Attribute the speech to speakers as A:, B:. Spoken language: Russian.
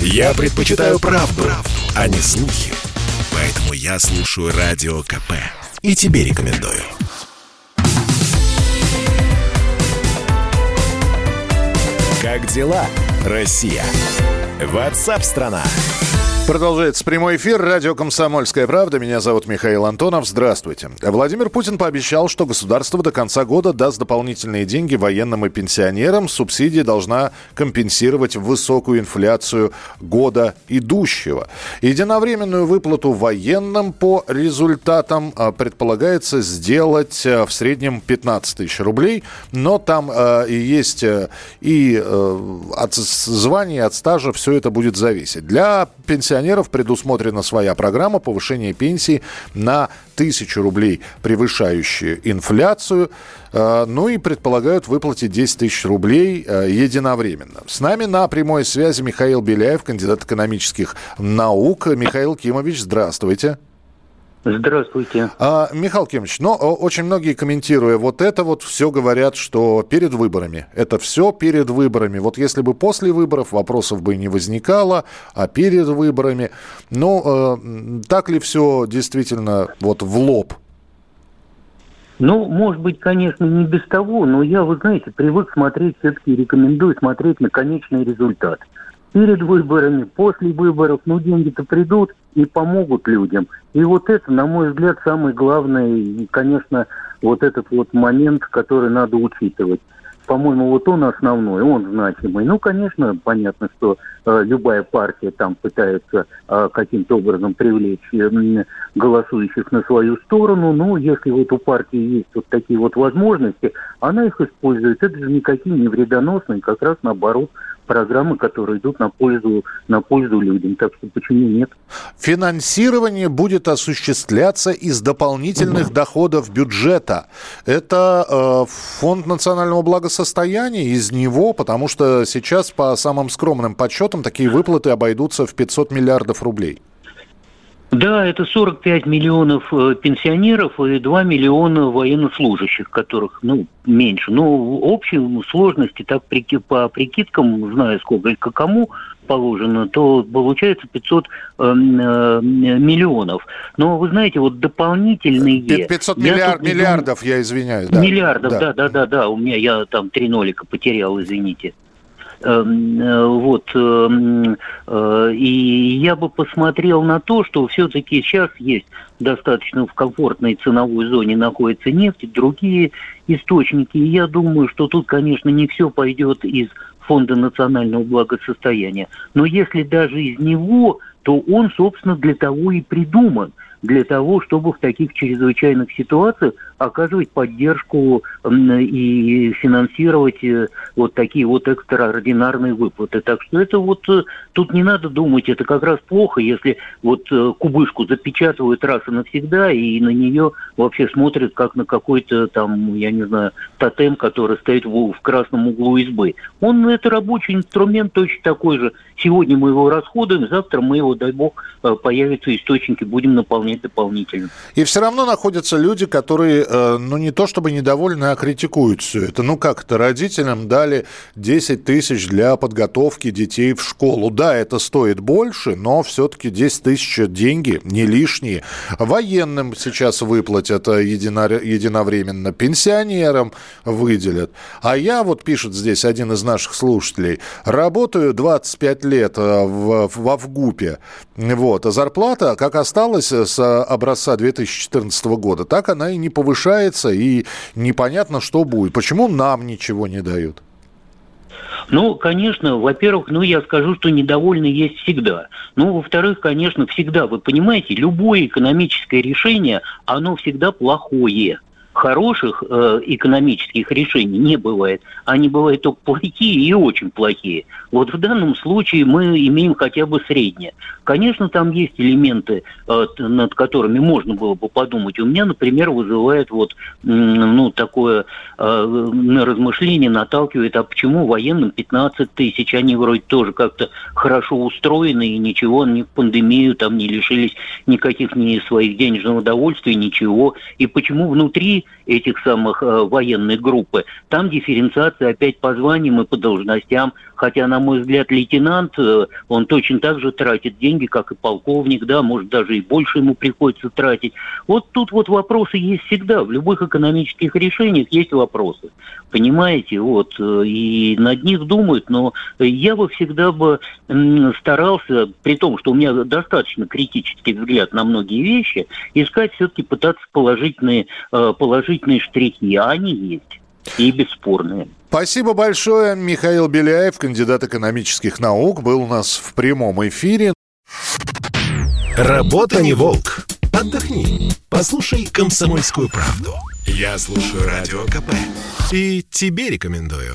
A: Я предпочитаю правду, правду, а не слухи. Поэтому я слушаю Радио КП. И тебе рекомендую. Как дела, Россия? Ватсап-страна! страна
B: Продолжается прямой эфир. Радио «Комсомольская правда». Меня зовут Михаил Антонов. Здравствуйте. Владимир Путин пообещал, что государство до конца года даст дополнительные деньги военным и пенсионерам. Субсидия должна компенсировать высокую инфляцию года идущего. Единовременную выплату военным по результатам а, предполагается сделать а, в среднем 15 тысяч рублей. Но там э, есть и от звания, от стажа все это будет зависеть. Для пенсионеров пенсионеров предусмотрена своя программа повышения пенсии на тысячу рублей, превышающую инфляцию. Э, ну и предполагают выплатить 10 тысяч рублей э, единовременно. С нами на прямой связи Михаил Беляев, кандидат экономических наук. Михаил Кимович, здравствуйте.
C: Здравствуйте.
B: А, Михаил Кимович, но очень многие комментируя вот это вот все говорят, что перед выборами. Это все перед выборами. Вот если бы после выборов вопросов бы не возникало, а перед выборами. Ну, э, так ли все действительно вот в лоб?
C: Ну, может быть, конечно, не без того, но я, вы знаете, привык смотреть, все-таки рекомендую смотреть на конечный результат – перед выборами, после выборов, ну, деньги-то придут и помогут людям. И вот это, на мой взгляд, самый главный, и, конечно, вот этот вот момент, который надо учитывать. По-моему, вот он основной, он значимый. Ну, конечно, понятно, что э, любая партия там пытается э, каким-то образом привлечь э, голосующих на свою сторону. Но если вот у партии есть вот такие вот возможности, она их использует. Это же никакие не вредоносные, как раз наоборот программы, которые идут на пользу, на пользу людям. Так что почему нет?
B: Финансирование будет осуществляться из дополнительных доходов бюджета. Это э, фонд национального благосостояния из него, потому что сейчас по самым скромным подсчетам такие выплаты обойдутся в 500 миллиардов рублей.
C: Да, это 45 миллионов э, пенсионеров и 2 миллиона военнослужащих, которых, ну, меньше. Но в общей сложности, так по прикидкам, знаю сколько кому положено, то получается 500 э, э, миллионов. Но вы знаете, вот дополнительные...
B: 500 миллиард, думаю, миллиардов, я извиняюсь.
C: Да. Миллиардов, да. да, да, да, да. У меня я там три нолика потерял, извините. Эм, э, вот. Эм, э, и я бы посмотрел на то, что все-таки сейчас есть достаточно в комфортной ценовой зоне находится нефть, другие источники. И я думаю, что тут, конечно, не все пойдет из Фонда национального благосостояния. Но если даже из него, то он, собственно, для того и придуман – для того, чтобы в таких чрезвычайных ситуациях оказывать поддержку и финансировать э, вот такие вот экстраординарные выплаты. Так что это вот э, тут не надо думать, это как раз плохо, если вот э, кубышку запечатывают раз и навсегда, и на нее вообще смотрят как на какой-то там, я не знаю, тотем, который стоит в, в красном углу избы. Он, это рабочий инструмент точно такой же. Сегодня мы его расходуем, завтра мы его, дай бог, появятся источники, будем наполнять дополнительно.
B: И все равно находятся люди, которые ну, не то чтобы недовольны, а критикуют все это. Ну, как это, родителям дали 10 тысяч для подготовки детей в школу. Да, это стоит больше, но все-таки 10 тысяч деньги не лишние. Военным сейчас выплатят э, едино, единовременно, пенсионерам выделят. А я, вот пишет здесь один из наших слушателей, работаю 25 лет э, в, в Авгупе, вот, а зарплата, как осталась с образца 2014 года, так она и не повышается повышается, и непонятно, что будет. Почему нам ничего не дают?
C: Ну, конечно, во-первых, ну, я скажу, что недовольны есть всегда. Ну, во-вторых, конечно, всегда, вы понимаете, любое экономическое решение, оно всегда плохое хороших э, экономических решений не бывает. Они бывают только плохие и очень плохие. Вот в данном случае мы имеем хотя бы среднее. Конечно, там есть элементы, э, над которыми можно было бы подумать. У меня, например, вызывает вот ну, такое э, на размышление наталкивает, а почему военным 15 тысяч, они вроде тоже как-то хорошо устроены и ничего, они в пандемию там не лишились никаких ни своих денежных удовольствий, ничего. И почему внутри этих самых э, военных группы, там дифференциация опять по званиям и по должностям. Хотя, на мой взгляд, лейтенант, э, он точно так же тратит деньги, как и полковник, да, может, даже и больше ему приходится тратить. Вот тут вот вопросы есть всегда. В любых экономических решениях есть вопросы. Понимаете, вот, э, и над них думают, но я бы всегда бы старался, при том, что у меня достаточно критический взгляд на многие вещи, искать все-таки пытаться положительные, э, положительные штрихи, а они есть и бесспорные.
B: Спасибо большое. Михаил Беляев, кандидат экономических наук, был у нас в прямом эфире.
A: Работа не волк. Отдохни. Послушай комсомольскую правду. Я слушаю радио КП. И тебе рекомендую.